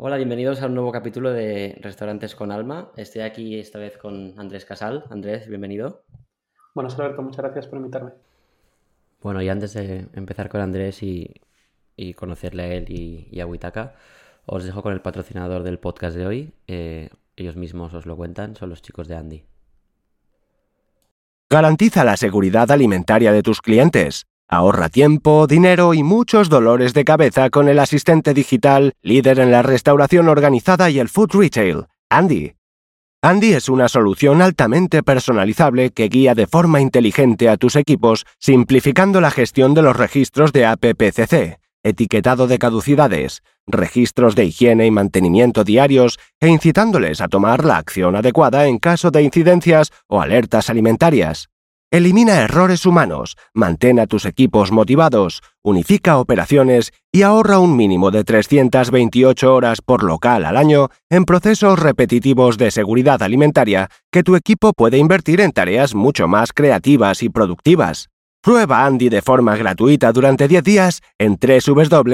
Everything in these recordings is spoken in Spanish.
Hola, bienvenidos a un nuevo capítulo de Restaurantes con Alma. Estoy aquí esta vez con Andrés Casal. Andrés, bienvenido. Bueno, Alberto, muchas gracias por invitarme. Bueno, y antes de empezar con Andrés y, conocerle a él y, a Huitaca, os dejo con el patrocinador del podcast de hoy. Eh, ellos mismos os lo cuentan, son los chicos de Andy. Garantiza la seguridad alimentaria de tus clientes. Ahorra tiempo, dinero y muchos dolores de cabeza con el asistente digital, líder en la restauración organizada y el food retail, Andy. Andy es una solución altamente personalizable que guía de forma inteligente a tus equipos, simplificando la gestión de los registros de APPCC, etiquetado de caducidades, registros de higiene y mantenimiento diarios e incitándoles a tomar la acción adecuada en caso de incidencias o alertas alimentarias. Elimina errores humanos, mantén a tus equipos motivados, unifica operaciones y ahorra un mínimo de 328 horas por local al año en procesos repetitivos de seguridad alimentaria que tu equipo puede invertir en tareas mucho más creativas y productivas. Prueba Andy de forma gratuita durante 10 días en www.andyapp.io.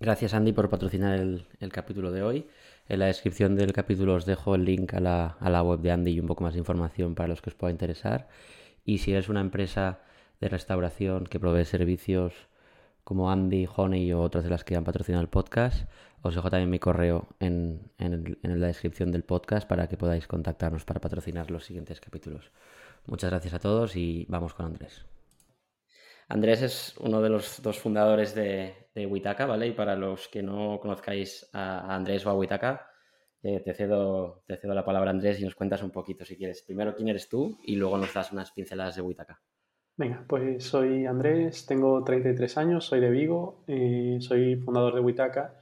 Gracias Andy por patrocinar el, el capítulo de hoy. En la descripción del capítulo os dejo el link a la, web de Andy y un poco más de información para los que os pueda interesar. Y si eres una empresa de restauración que provee servicios como Andy, Honey o otras de las que han patrocinado el podcast, os dejo también mi correo en, en, la descripción del podcast para que podáis contactarnos para patrocinar los siguientes capítulos. Muchas gracias a todos y vamos con Andrés. Andrés es uno de los dos fundadores de, de Witaka, ¿vale? Y para los que no conozcáis a Andrés o a Witaka, eh, te, cedo, te cedo la palabra Andrés y nos cuentas un poquito si quieres. Primero quién eres tú y luego nos das unas pinceladas de Witaka. Venga, pues soy Andrés, tengo 33 años, soy de Vigo, eh, soy fundador de Witaka.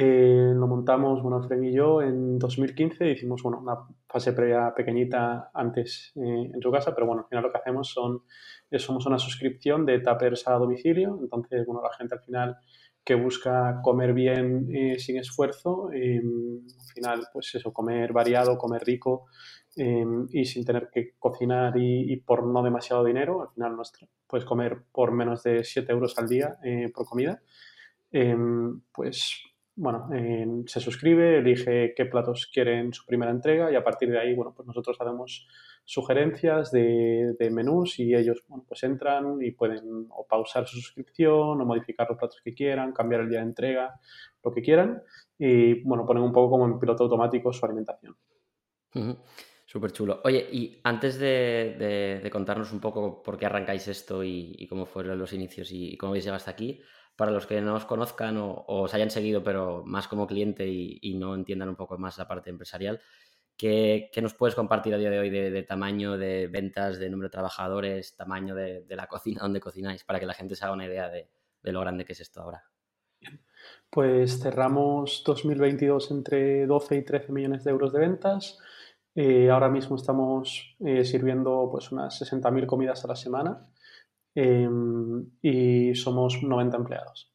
Eh, lo montamos, bueno, Fred y yo en 2015, hicimos bueno, una fase previa pequeñita antes en su casa, pero bueno, al final lo que hacemos son somos una suscripción de tapers a domicilio, entonces, bueno, la gente al final que busca comer bien eh, sin esfuerzo, em, al final, pues eso, comer variado, comer rico em, y sin tener que cocinar y, por no demasiado dinero, al final nuestro, puedes comer por menos de 7 euros al día eh, por comida, em, pues bueno, se suscribe, elige qué platos quiere en su primera entrega y a partir de ahí, bueno, pues nosotros hacemos sugerencias de, menús y ellos pues entran y pueden o pausar su suscripción o modificar los platos que quieran, cambiar el día de entrega, lo que quieran y bueno, ponen un poco como en piloto automático su alimentación. Súper chulo. Oye, y antes de, contarnos un poco por qué arrancáis esto y, cómo fueron los inicios y, cómo habéis llegado hasta aquí, para los que no os conozcan o, os hayan seguido, pero más como cliente y, y, no entiendan un poco más la parte empresarial, ¿Qué, nos puedes compartir a día de hoy de, tamaño de ventas, de número de trabajadores, tamaño de, la cocina donde cocináis, para que la gente se haga una idea de, lo grande que es esto ahora? Pues cerramos 2022 entre 12 y 13 millones de euros de ventas. Eh, ahora mismo estamos eh, sirviendo pues unas 60.000 comidas a la semana em, y somos 90 empleados.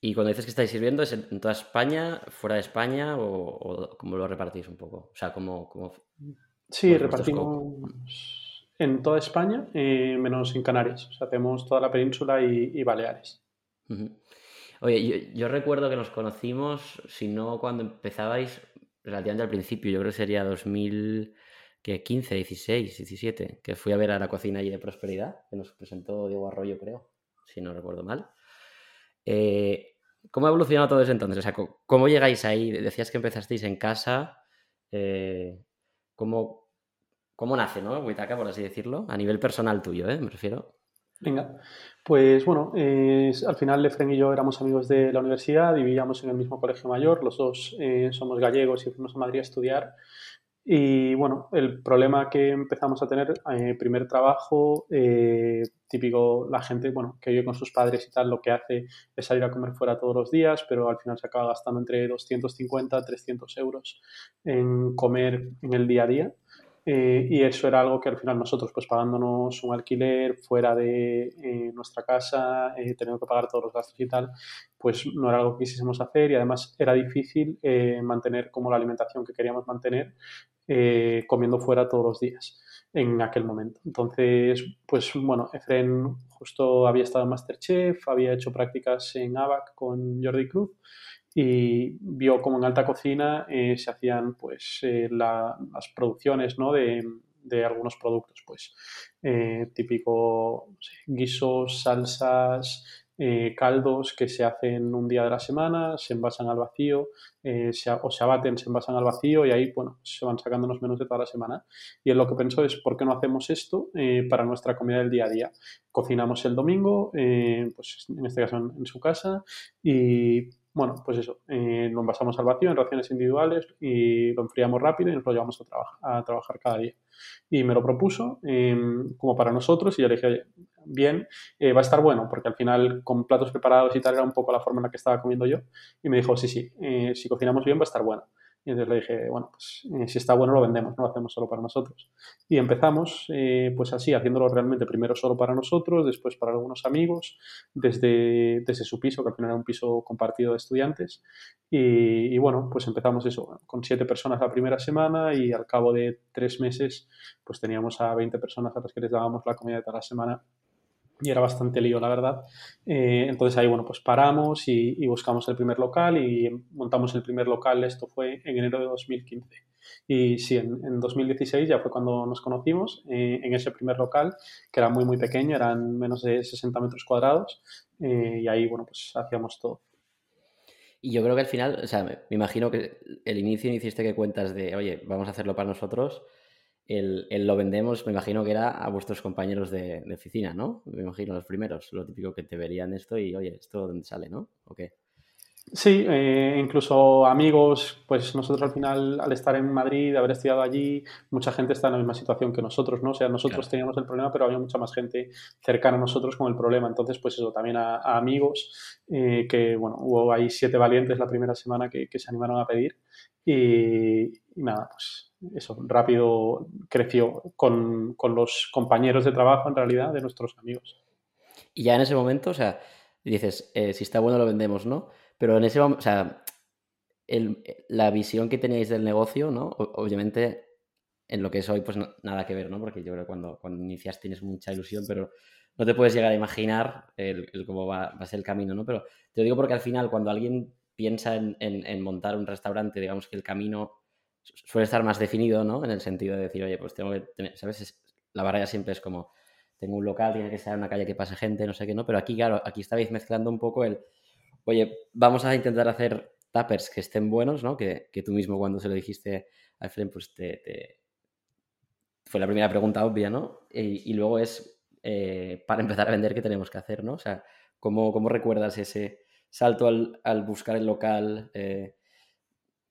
Y cuando dices que estáis sirviendo, ¿es en toda España, fuera de España o, cómo lo repartís un poco? O sea, ¿cómo...? sí, repartimos en toda España, eh, menos en Canarias. O sea, hacemos toda la península y, Baleares. Oye, yo, recuerdo que nos conocimos, si no cuando empezabais, relativamente al principio, yo creo que sería 2015, 16, 17, que fui a ver a la cocina allí de Prosperidad, que nos presentó Diego Arroyo, creo, si no recuerdo mal. Eh, ¿Cómo ha evolucionado todo desde entonces? O sea, ¿cómo llegáis ahí? Decías que empezasteis en casa. Eh, ¿cómo, ¿cómo, nace, no? Huitaca, por así decirlo, a nivel personal tuyo, ¿eh? Me refiero. Venga, pues bueno, al final Lefren y yo éramos amigos de la universidad vivíamos en el mismo colegio mayor, los dos eh, somos gallegos y fuimos a Madrid a estudiar y bueno, el problema que empezamos a tener, eh, primer trabajo, eh, típico, la gente, bueno, que vive con sus padres y tal, lo que hace es salir a comer fuera todos los días, pero al final se acaba gastando entre 250 300 euros en comer en el día a día. Eh, y eso era algo que al final nosotros, pues pagándonos un alquiler fuera de eh, nuestra casa, eh, teniendo que pagar todos los gastos y tal, pues no era algo que quisiésemos hacer y además era difícil mantener como la alimentación que queríamos mantener comiendo fuera todos los días. en aquel momento. Entonces, pues bueno, Efren justo había estado en Masterchef, había hecho prácticas en ABAC con Jordi Cruz y vio como en alta cocina eh, se hacían pues eh, las producciones ¿no? de, de, algunos productos, pues eh, típico guisos, salsas, caldos que se hacen un día de la semana, se envasan al vacío, o se abaten, se envasan al vacío y ahí, bueno, se van sacando los menús de toda la semana. Y en lo que pensó es, ¿por qué no hacemos esto para nuestra comida del día a día? Cocinamos el domingo, pues en este caso en, su casa, y bueno, pues eso, lo envasamos al vacío en raciones individuales y lo enfriamos rápido y nos lo llevamos a, a trabajar cada día. Y me lo propuso como para nosotros y yo le dije, bien, eh, va a estar bueno, porque al final con platos preparados y tal era un poco la forma en la que estaba comiendo yo. Y me dijo, sí, sí, eh, si cocinamos bien va a estar bueno. Y entonces le dije, bueno, pues eh, si está bueno lo vendemos, no lo hacemos solo para nosotros. Y empezamos, pues así, haciéndolo realmente primero solo para nosotros, después para algunos amigos, desde, desde su piso, que al final era un piso compartido de estudiantes. Y, y bueno, pues empezamos eso, con siete personas la primera semana y al cabo de tres meses, pues teníamos a 20 personas a las que les dábamos la comida de toda la semana y era bastante lío, la verdad. Eh, entonces ahí, bueno, pues paramos y, buscamos el primer local y montamos el primer local, esto fue en enero de 2015. Y sí, en, 2016 ya fue cuando nos conocimos eh, en ese primer local, que era muy, muy pequeño, eran menos de 60 metros cuadrados, eh, y ahí, bueno, pues hacíamos todo. Y yo creo que al final, o sea, me imagino que el inicio hiciste que cuentas de, oye, vamos a hacerlo para nosotros, el, lo vendemos, me imagino que era a vuestros compañeros de, oficina, ¿no? Me imagino los primeros, lo típico que te verían esto y, oye, ¿esto dónde sale, no? ¿O qué? Sí, eh, incluso amigos, pues nosotros al final, al estar en Madrid, haber estudiado allí, mucha gente está en la misma situación que nosotros, ¿no? O sea, nosotros teníamos el problema, pero había mucha más gente cercana a nosotros con el problema. Entonces, pues eso, también a, amigos, eh, que, bueno, hubo ahí siete valientes la primera semana que, se animaron a pedir. y nada, pues eso, rápido creció con, los compañeros de trabajo, en realidad, de nuestros amigos. Y ya en ese momento, o sea, dices, eh, si está bueno lo vendemos, ¿no? Pero en ese momento, o sea, la visión que teníais del negocio, ¿no? obviamente, en lo que es hoy, pues nada que ver, ¿no? Porque yo creo que cuando, cuando inicias tienes mucha ilusión, pero no te puedes llegar a imaginar el, cómo va, a ser el camino, ¿no? Pero te lo digo porque al final, cuando alguien piensa en montar un restaurante, digamos que el camino suele estar más definido, ¿no? En el sentido de decir, oye, pues tengo que tener, ¿sabes? la barrera siempre es como, tengo un local, tiene que ser una calle que pase gente, no sé qué, ¿no? Pero aquí, claro, aquí estabais mezclando un poco el, oye, vamos a intentar hacer tappers que estén buenos, ¿no? Que, tú mismo cuando se lo dijiste a Efren, pues te, Fue la primera pregunta obvia, ¿no? Y, luego es, eh, para empezar a vender, ¿qué tenemos que hacer, ¿no? O sea, ¿cómo, cómo recuerdas ese salto al, al buscar el local? Eh,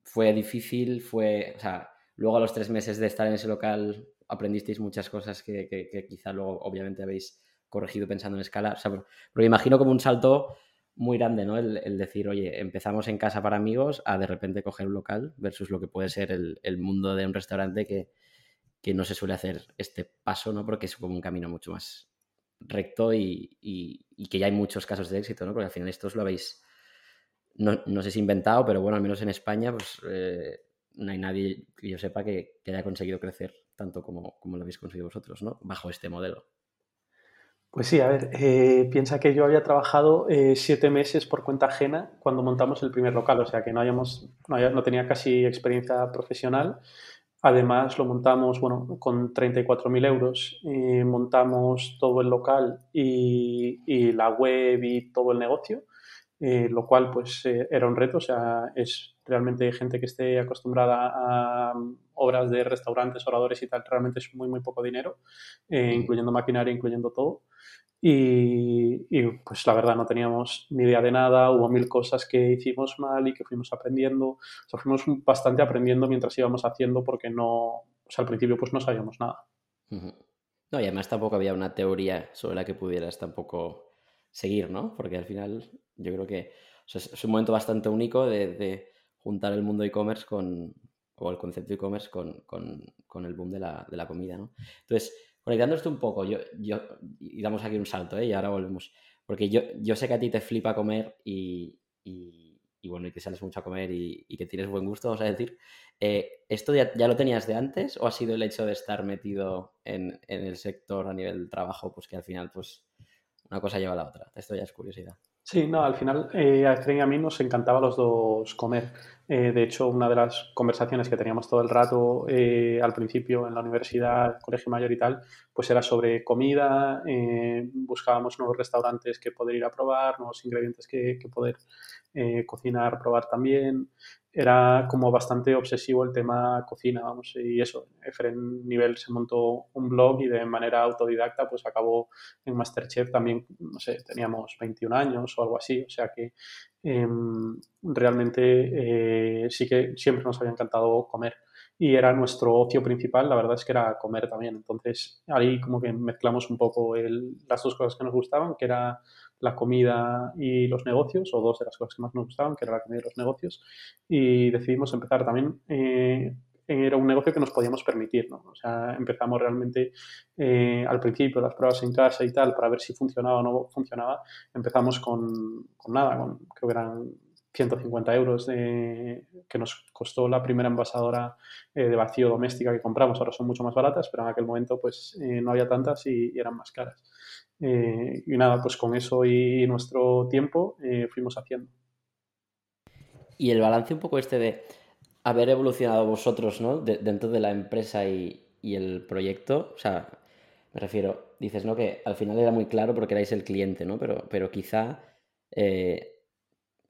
fue difícil, fue, o sea, luego a los tres meses de estar en ese local aprendisteis muchas cosas que, que, quizá luego obviamente habéis corregido pensando en escala. O sea, pero imagino como un salto muy grande, ¿no? El, decir, oye, empezamos en casa para amigos a de repente coger un local versus lo que puede ser el, el mundo de un restaurante que, que, no se suele hacer este paso, ¿no? Porque es como un camino mucho más recto y, y, que ya hay muchos casos de éxito, ¿no? Porque al final esto lo habéis no, sé si inventado, pero bueno, al menos en España, pues eh, no hay nadie que yo sepa que, haya conseguido crecer tanto como, como, lo habéis conseguido vosotros, ¿no? Bajo este modelo. Pues sí, a ver, eh, piensa que yo había trabajado eh, siete meses por cuenta ajena cuando montamos el primer local, o sea que no, hayamos, no, tenía casi experiencia profesional. Además, lo montamos bueno, con 34.000 euros. montamos todo el local y, la web y todo el negocio. Eh, lo cual pues eh, era un reto, o sea, es realmente gente que esté acostumbrada a um, obras de restaurantes, oradores y tal, realmente es muy, muy poco dinero, eh, incluyendo maquinaria, incluyendo todo. Y, pues la verdad no teníamos ni idea de nada, hubo mil cosas que hicimos mal y que fuimos aprendiendo, o sea, fuimos bastante aprendiendo mientras íbamos haciendo porque no, o sea, al principio pues no sabíamos nada. No, y además tampoco había una teoría sobre la que pudieras tampoco seguir, ¿no? Porque al final yo creo que es un momento bastante único de, juntar el mundo e-commerce con, o el concepto e-commerce con, con, el boom de la, de la, comida, ¿no? Entonces, conectando esto un poco, yo, yo, y damos aquí un salto, ¿eh? Y ahora volvemos. Porque yo, yo sé que a ti te flipa comer y, y, y bueno, y que sales mucho a comer y, que tienes buen gusto, vamos a decir. Eh, ¿Esto ya, lo tenías de antes o ha sido el hecho de estar metido en, en, el sector a nivel trabajo, pues que al final, pues una cosa lleva a la otra? Esto ya es curiosidad. Sí, no, al final eh, a Efraín y a mí nos encantaba los dos comer. Eh, de hecho, una de las conversaciones que teníamos todo el rato eh, al principio en la universidad, colegio mayor y tal, pues era sobre comida, buscábamos nuevos restaurantes que poder ir a probar, nuevos ingredientes que, que poder cocinar, probar también. Era como bastante obsesivo el tema cocina, vamos, y eso, Efren Nivel se montó un blog y de manera autodidacta pues acabó en Masterchef también, no sé, teníamos 21 años o algo así, o sea que em, realmente eh, sí que siempre nos había encantado comer. Y era nuestro ocio principal, la verdad es que era comer también, entonces ahí como que mezclamos un poco las dos cosas que nos gustaban, que era la comida y los negocios, o dos de las cosas que más nos gustaban, que era la comida y los negocios, y decidimos empezar también. Eh, era un negocio que nos podíamos permitir, ¿no? O sea, empezamos realmente eh, al principio las pruebas en casa y tal para ver si funcionaba o no funcionaba. Empezamos con, con nada, con, creo que eran 150 euros de, que nos costó la primera envasadora eh, de vacío doméstica que compramos. Ahora son mucho más baratas, pero en aquel momento pues no había tantas y, eran más caras. Eh, y nada, pues con eso y nuestro tiempo eh, fuimos haciendo. Y el balance un poco este de haber evolucionado vosotros, ¿no? dentro de la empresa y, el proyecto, o sea, me refiero, dices, ¿no? Que al final era muy claro porque erais el cliente, ¿no? Pero, pero quizá eh,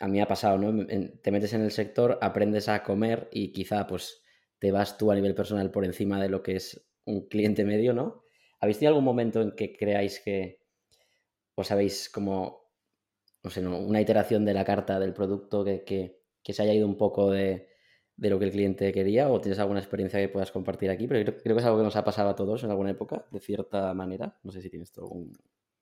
a mí ha pasado, ¿no? Te metes en el sector, aprendes a comer y quizá pues te vas tú a nivel personal por encima de lo que es un cliente medio, ¿no? ¿Habéis tenido algún momento en que creáis que, o sabéis como, no sé, una iteración de la carta del producto que, se haya ido un poco de, lo que el cliente quería o tienes alguna experiencia que puedas compartir aquí, pero creo, que es algo que nos ha pasado a todos en alguna época, de cierta manera. No sé si tienes tú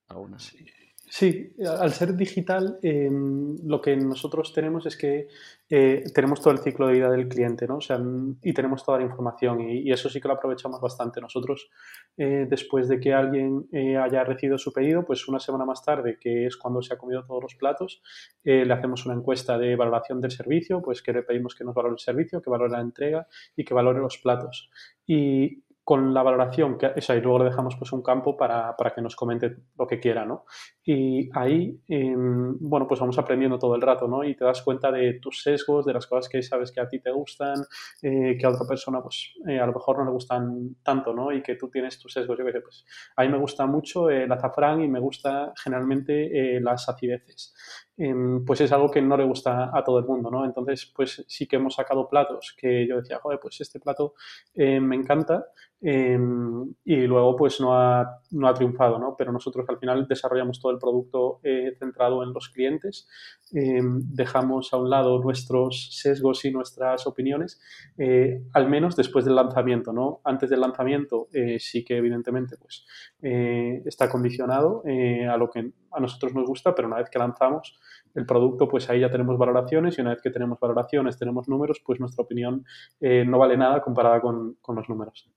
alguna. Sí. Sí, al ser digital, em, lo que nosotros tenemos es que eh, tenemos todo el ciclo de vida del cliente, ¿no? O sea, y tenemos toda la información y, eso sí que lo aprovechamos bastante. Nosotros, eh, después de que alguien eh, haya recibido su pedido, pues una semana más tarde, que es cuando se ha comido todos los platos, le hacemos una encuesta de valoración del servicio, pues que le pedimos que nos valore el servicio, que valore la entrega y que valore los platos. Y con la valoración, que, eso, y luego le dejamos pues un campo para, para, que nos comente lo que quiera, ¿no? Y ahí, em, bueno, pues vamos aprendiendo todo el rato, ¿no? Y te das cuenta de tus sesgos, de las cosas que sabes que a ti te gustan, eh, que a otra persona, pues, eh, a lo mejor no le gustan tanto, ¿no? Y que tú tienes tus sesgos, yo qué sé, pues, a mí me gusta mucho el azafrán y me gusta generalmente eh, las acideces. Em, pues es algo que no le gusta a todo el mundo, ¿no? Entonces, pues sí que hemos sacado platos que yo decía, joder, pues este plato me encanta, Em, y luego pues no ha, no ha, triunfado, ¿no? Pero nosotros al final desarrollamos todo el producto eh, centrado en los clientes, em, dejamos a un lado nuestros sesgos y nuestras opiniones, eh, al menos después del lanzamiento, ¿no? Antes del lanzamiento eh, sí que evidentemente pues está condicionado a lo que a nosotros nos gusta, pero una vez que lanzamos el producto, pues ahí ya tenemos valoraciones y una vez que tenemos valoraciones, tenemos números, pues nuestra opinión no vale nada comparada con, con los números.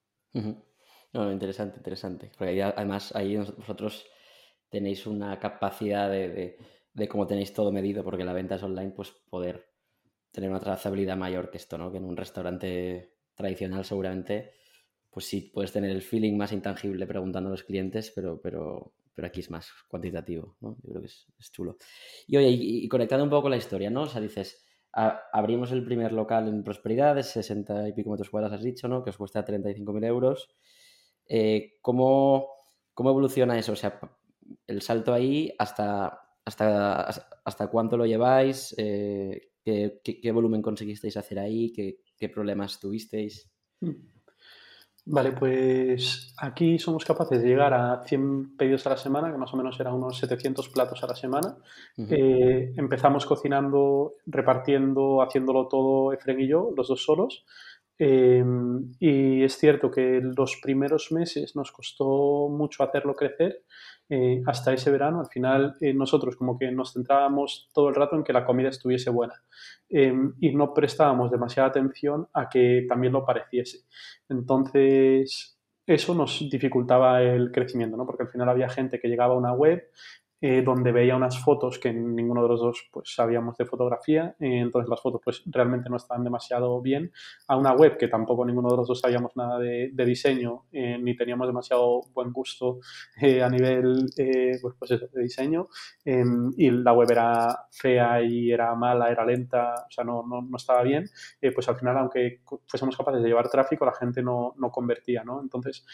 No, interesante, interesante. Porque además ahí vosotros tenéis una capacidad de, de, cómo tenéis todo medido, porque la venta es online, pues poder tener una trazabilidad mayor que esto, ¿no? Que en un restaurante tradicional seguramente, pues sí, puedes tener el feeling más intangible preguntando a los clientes, pero, pero, pero aquí es más cuantitativo, ¿no? Yo creo que es, chulo. Y oye, y, conectando un poco con la historia, ¿no? O sea, dices, abrimos el primer local en Prosperidad, de 60 y pico metros cuadrados, has dicho, ¿no? Que os cuesta 35.000 euros. Eh, ¿cómo, ¿Cómo evoluciona eso? O sea, el salto ahí, ¿hasta, hasta, hasta cuánto lo lleváis? Eh, ¿qué, volumen conseguisteis hacer ahí? ¿Qué, problemas tuvisteis? Hmm. Vale, pues aquí somos capaces de llegar a 100 pedidos a la semana, que más o menos eran unos 700 platos a la semana. Eh, empezamos cocinando, repartiendo, haciéndolo todo Efren y yo, los dos solos. Eh, y es cierto que los primeros meses nos costó mucho hacerlo crecer, eh, hasta ese verano, al final eh, nosotros como que nos centrábamos todo el rato en que la comida estuviese buena em, y no prestábamos demasiada atención a que también lo pareciese. Entonces, eso nos dificultaba el crecimiento, ¿no? porque al final había gente que llegaba a una web, eh, donde veía unas fotos que ninguno de los dos pues sabíamos de fotografía, eh, entonces las fotos pues realmente no estaban demasiado bien, a una web que tampoco ninguno de los dos sabíamos nada de, diseño, eh, ni teníamos demasiado buen gusto a nivel pues, pues de diseño, em, y la web era fea y era mala, era lenta, o sea, no, no, no estaba bien, pues al final, aunque fuésemos capaces de llevar tráfico, la gente no, no convertía, ¿no? Entonces,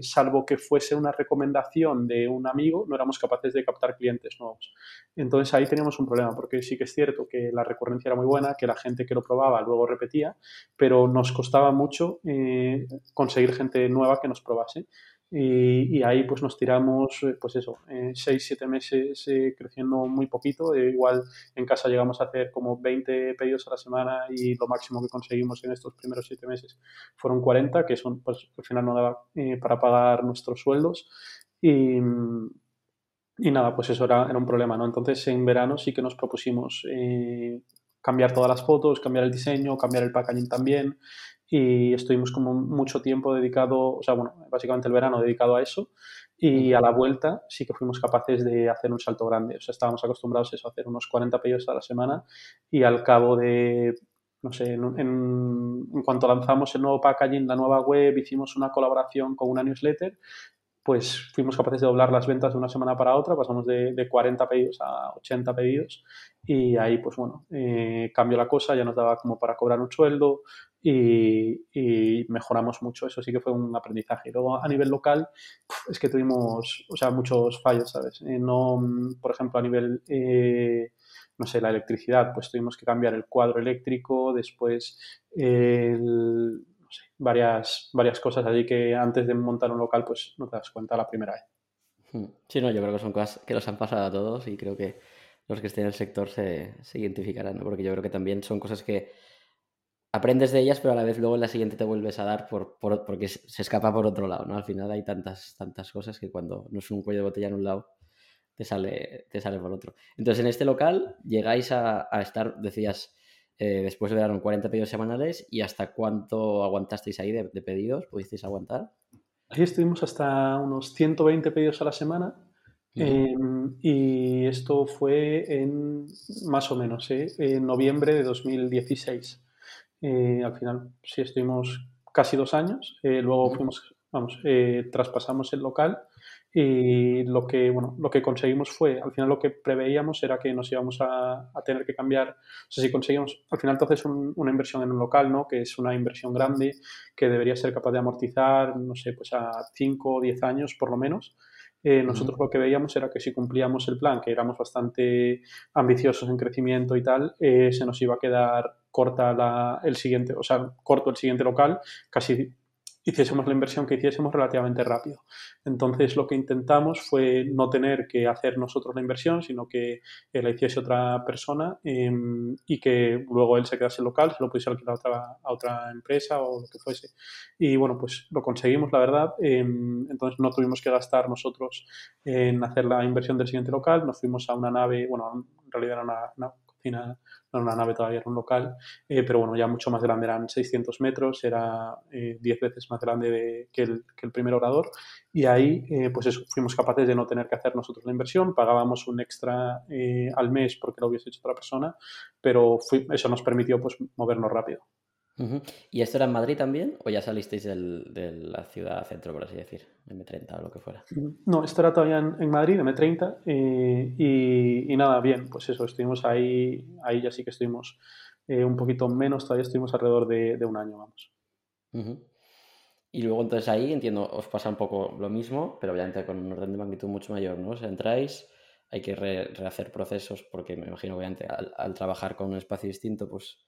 salvo que fuese una recomendación de un amigo, no éramos capaces de clientes nuevos. Entonces ahí teníamos un problema, porque sí que es cierto que la recurrencia era muy buena, que la gente que lo probaba luego repetía, pero nos costaba mucho eh, conseguir gente nueva que nos probase. Y, ahí pues nos tiramos, eh, pues eso, eh, 6, 7 meses eh, creciendo muy poquito. igual en casa llegamos a hacer como 20 pedidos a la semana y lo máximo que conseguimos en estos primeros 7 meses fueron 40, que son, pues al final no daba para pagar nuestros sueldos. Y, y nada, pues eso era, era, un problema, ¿no? Entonces en verano sí que nos propusimos eh, cambiar todas las fotos, cambiar el diseño, cambiar el packaging también y estuvimos como mucho tiempo dedicado, o sea, bueno, básicamente el verano dedicado a eso y a la vuelta sí que fuimos capaces de hacer un salto grande, o sea, estábamos acostumbrados a, eso, a hacer unos 40 pedidos a la semana y al cabo de no sé, en, en, cuanto lanzamos el nuevo packaging, la nueva web, hicimos una colaboración con una newsletter pues fuimos capaces de doblar las ventas de una semana para otra, pasamos de, 40 pedidos a 80 pedidos y ahí pues bueno, eh, cambió la cosa, ya nos daba como para cobrar un sueldo y, mejoramos mucho, eso sí que fue un aprendizaje. Y luego a nivel local es que tuvimos, o sea, muchos fallos, ¿sabes? Eh, no, por ejemplo, a nivel... Eh, no sé, la electricidad, pues tuvimos que cambiar el cuadro eléctrico, después el, varias, varias cosas allí que antes de montar un local pues no te das cuenta la primera vez. Hmm. Sí, no, yo creo que son cosas que los han pasado a todos y creo que los que estén en el sector se, se identificarán, ¿no? porque yo creo que también son cosas que aprendes de ellas, pero a la vez luego en la siguiente te vuelves a dar por, por, porque se escapa por otro lado, ¿no? Al final hay tantas, tantas cosas que cuando no es un cuello de botella en un lado, te sale, te por otro. Entonces, en este local llegáis a, a estar, decías, eh, después le dieron 40 pedidos semanales y hasta cuánto aguantasteis ahí de, pedidos, pudisteis aguantar. Ahí estuvimos hasta unos 120 pedidos a la semana em, y esto fue en más o menos, ¿eh? en noviembre de 2016. Eh, al final sí estuvimos casi dos años, luego fuimos, vamos, traspasamos el local y lo que, bueno, lo que conseguimos fue, al final lo que preveíamos era que nos íbamos a, tener que cambiar, o sea, si conseguimos, al final entonces una inversión en un local, ¿no? Que es una inversión grande que debería ser capaz de amortizar, no sé, pues a 5 o 10 años por lo menos. Eh, nosotros lo que veíamos era que si cumplíamos el plan, que éramos bastante ambiciosos en crecimiento y tal, eh, se nos iba a quedar corta la, el siguiente, o sea, corto el siguiente local, casi hiciésemos la inversión que hiciésemos relativamente rápido. Entonces lo que intentamos fue no tener que hacer nosotros la inversión, sino que eh, la hiciese otra persona em, y que luego él se quedase local, se lo pudiese alquilar a otra, a otra empresa o lo que fuese. Y bueno, pues lo conseguimos, la verdad. Em, entonces no tuvimos que gastar nosotros en hacer la inversión del siguiente local, nos fuimos a una nave, bueno, en realidad era una, una cocina no una nave todavía, era un local, eh, pero bueno, ya mucho más grande, eran 600 metros, era 10 eh, veces más grande que, el, que, el, primer orador y ahí eh, pues eso, fuimos capaces de no tener que hacer nosotros la inversión, pagábamos un extra al mes porque lo hubiese hecho otra persona, pero eso nos permitió pues movernos rápido. ¿Y esto era en Madrid también o ya salisteis de la ciudad centro, por así decir, M30 o lo que fuera? No, esto era todavía en, Madrid, M30, eh, y, nada, bien, pues eso, estuvimos ahí, ahí ya sí que estuvimos eh, un poquito menos, todavía estuvimos alrededor de, un año, vamos. Y luego entonces ahí, entiendo, os pasa un poco lo mismo, pero obviamente con un orden de magnitud mucho mayor, ¿no? O sea, entráis, hay que rehacer procesos porque me imagino, obviamente, al trabajar con un espacio distinto, pues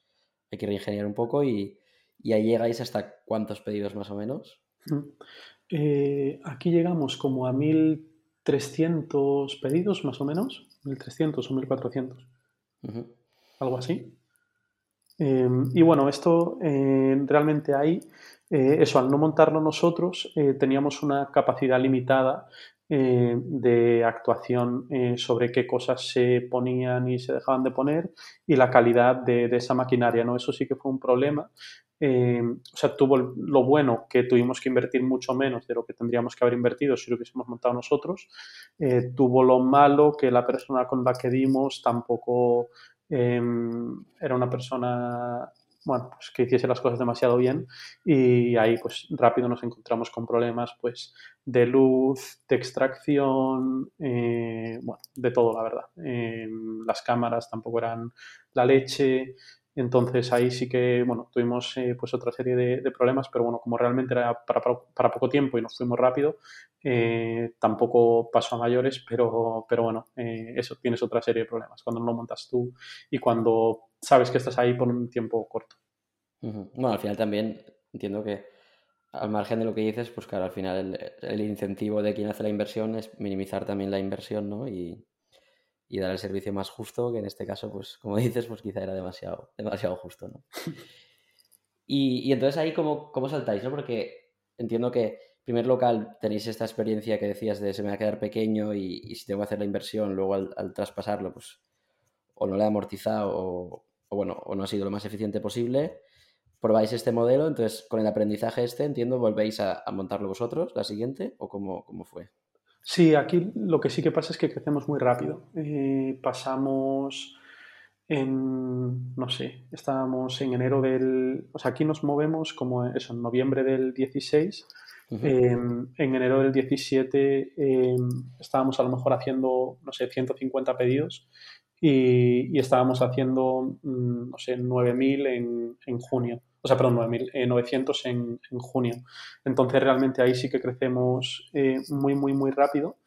hay que reingeniar un poco y, ahí llegáis hasta cuántos pedidos más o menos. Eh, aquí llegamos como a 1.300 pedidos más o menos, 1.300 o 1.400, algo así. Em, y bueno, esto eh, realmente hay, eh, eso, al no montarlo nosotros, teníamos una capacidad limitada eh, de actuación eh, sobre qué cosas se ponían y se dejaban de poner y la calidad de, esa maquinaria, ¿no? Eso sí que fue un problema eh, o sea, tuvo lo bueno que tuvimos que invertir mucho menos de lo que tendríamos que haber invertido si lo hubiésemos montado nosotros. Tuvo lo malo que la persona con la que dimos tampoco era una persona bueno, pues que hiciese las cosas demasiado bien y ahí pues rápido nos encontramos con problemas pues de luz, de extracción, eh, bueno, de todo la verdad. Em, las cámaras tampoco eran la leche, entonces ahí sí que, bueno, tuvimos eh, pues otra serie de, problemas, pero bueno, como realmente era para, para, poco tiempo y nos fuimos rápido, eh, tampoco pasó a mayores, pero, pero bueno, eso tienes otra serie de problemas cuando no lo montas tú y cuando sabes que estás ahí por un tiempo corto. Bueno, al final también entiendo que al margen de lo que dices, pues claro, al final el, incentivo de quien hace la inversión es minimizar también la inversión, ¿no? Y, dar el servicio más justo, que en este caso, pues como dices, pues quizá era demasiado, demasiado justo, ¿no? Y, entonces ahí, ¿cómo, ¿cómo saltáis, no? Porque entiendo que primer local tenéis esta experiencia que decías de se me va a quedar pequeño y, si tengo que hacer la inversión, luego al, al, traspasarlo, pues o no le he amortizado o, o bueno, o no ha sido lo más eficiente posible, probáis este modelo, entonces con el aprendizaje este, entiendo, volvéis a, montarlo vosotros, la siguiente, o cómo, cómo, fue? Sí, aquí lo que sí que pasa es que crecemos muy rápido. Eh, pasamos en, no sé, estábamos en enero del, o sea, aquí nos movemos como eso, en noviembre del 16. Em, en enero del 17 em, estábamos a lo mejor haciendo, no sé, 150 pedidos y, estábamos haciendo, mm, no sé, 9.000 en, en junio. O sea, perdón, 900 eh, en, en, junio. Entonces realmente ahí sí que crecemos eh, muy, muy, muy rápido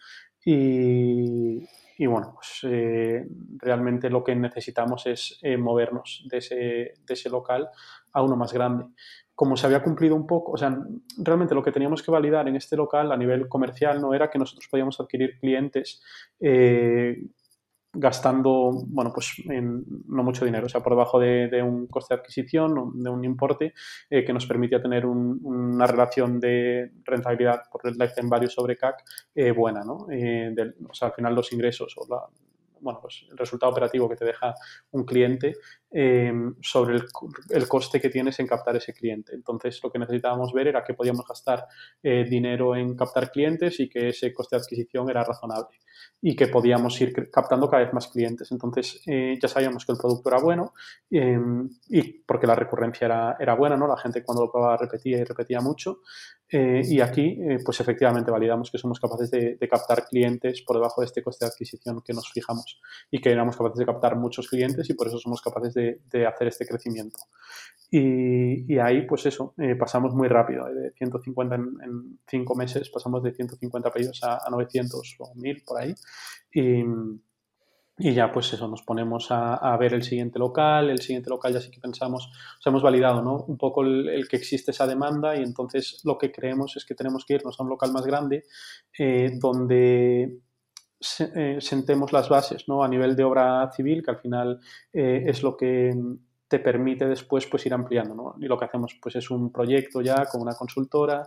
y, y bueno, pues eh, realmente lo que necesitamos es movernos de ese, de ese local a uno más grande como se había cumplido un poco, o sea, realmente lo que teníamos que validar en este local a nivel comercial no era que nosotros podíamos adquirir clientes gastando, bueno, pues no mucho dinero, o sea, por debajo de, un coste de adquisición, de un importe eh, que nos permitía tener una relación de rentabilidad por el lifetime value sobre CAC eh, buena, ¿no? Eh, o sea, al final los ingresos o la, bueno, pues el resultado operativo que te deja un cliente sobre el, coste que tienes en captar ese cliente. Entonces, lo que necesitábamos ver era que podíamos gastar dinero en captar clientes y que ese coste de adquisición era razonable y que podíamos ir captando cada vez más clientes. Entonces, eh, ya sabíamos que el producto era bueno em, y porque la recurrencia era, buena, ¿no? La gente cuando lo probaba repetía y repetía mucho. Eh, y aquí, pues efectivamente, validamos que somos capaces de, captar clientes por debajo de este coste de adquisición que nos fijamos y que éramos capaces de captar muchos clientes y por eso somos capaces de, hacer este crecimiento. Y, ahí, pues eso, eh, pasamos muy rápido, eh, de 150 en, 5 meses, pasamos de 150 pedidos a, 900 o 1000 por ahí. Y, y ya pues eso, nos ponemos a, ver el siguiente local, el siguiente local ya sí que pensamos, o sea, hemos validado ¿no? un poco el, que existe esa demanda y entonces lo que creemos es que tenemos que irnos a un local más grande eh, donde eh, sentemos las bases ¿no? a nivel de obra civil, que al final eh, es lo que te permite después pues ir ampliando. ¿no? Y lo que hacemos pues es un proyecto ya con una consultora